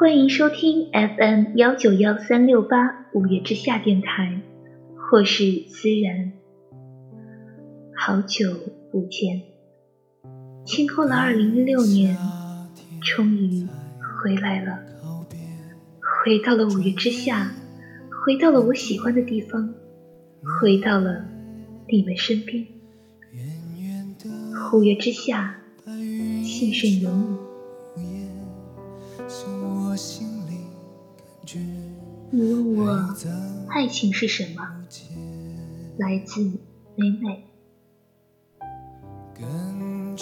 欢迎收听 FM 幺九幺三六八五月之下电台，或是思然。好久不见，清空了二零一六年，终于回来了，回到了五月之下，回到了我喜欢的地方，回到了你们身边。五月之下，幸甚有你。你问我爱情是什么？来自美美。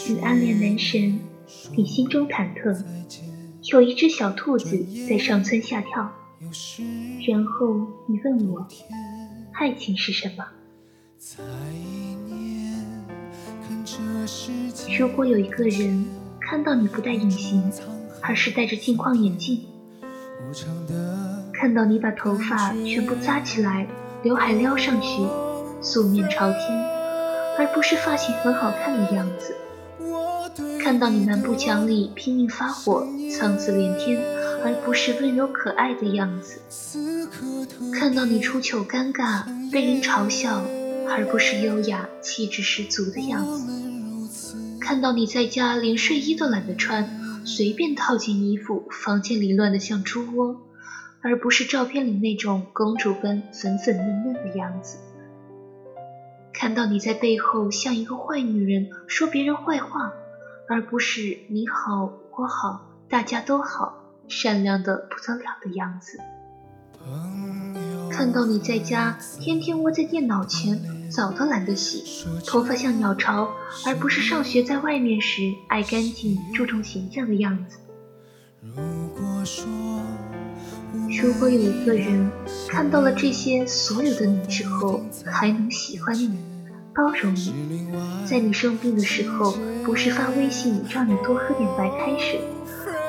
你暗恋男神，你心中忐忑。有一只小兔子在上蹿下跳。然后你问我爱情是什么？如果有一个人看到你不戴隐形，而是戴着镜框眼镜。看到你把头发全部扎起来，刘海撩上去，素面朝天，而不是发型很好看的样子；看到你蛮不讲理拼命发火，苍字连天，而不是温柔可爱的样子；看到你出糗尴尬，被人嘲笑，而不是优雅气质十足的样子；看到你在家连睡衣都懒得穿。随便套件衣服，房间里乱得像猪窝，而不是照片里那种公主般粉粉嫩嫩的样子。看到你在背后像一个坏女人说别人坏话，而不是你好我好大家都好，善良的不得了的样子。看到你在家天天窝在电脑前。澡都懒得洗，头发像鸟巢，而不是上学在外面时爱干净、注重形象的样子。如果有一个人看到了这些所有的你之后，还能喜欢你、包容你，在你生病的时候，不是发微信让你多喝点白开水，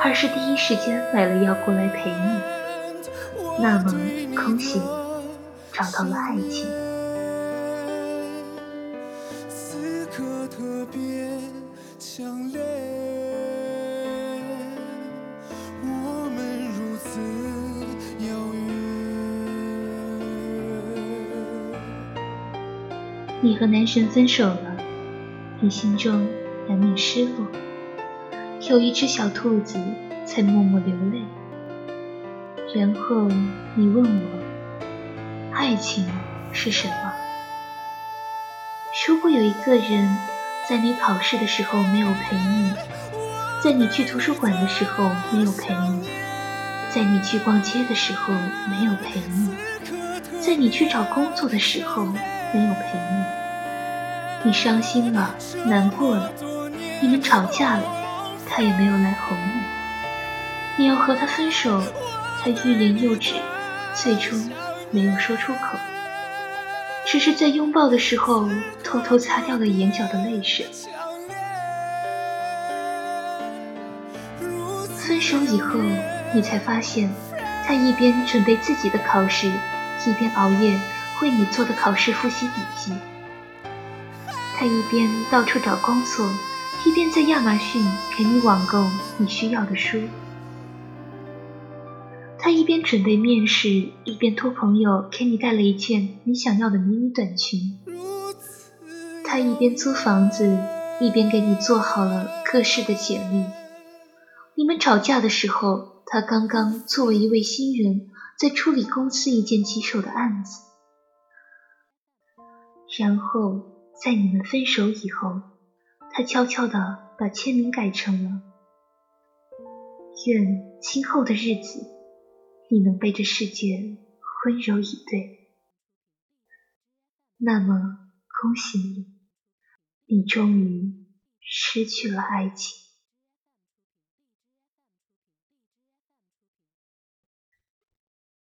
而是第一时间买了药过来陪你，那么恭喜你找到了爱情。你和男神分手了，你心中难免失落。有一只小兔子在默默流泪。然后你问我，爱情是什么？如果有一个人在你考试的时候没有陪你，在你去图书馆的时候没有陪你，在你去逛街的时候没有陪你，在你去找工作的时候。没有陪你，你伤心了，难过了，你们吵架了，他也没有来哄你。你要和他分手，他欲言又止，最终没有说出口，只是在拥抱的时候偷偷擦掉了眼角的泪水。分手以后，你才发现，他一边准备自己的考试，一边熬夜。为你做的考试复习笔记，他一边到处找工作，一边在亚马逊给你网购你需要的书。他一边准备面试，一边托朋友给你带了一件你想要的迷你短裙。他一边租房子，一边给你做好了各式的简历。你们吵架的时候，他刚刚作为一位新人，在处理公司一件棘手的案子。然后在你们分手以后，他悄悄地把签名改成了“愿今后的日子，你能被这世界温柔以对”。那么恭喜你，你终于失去了爱情。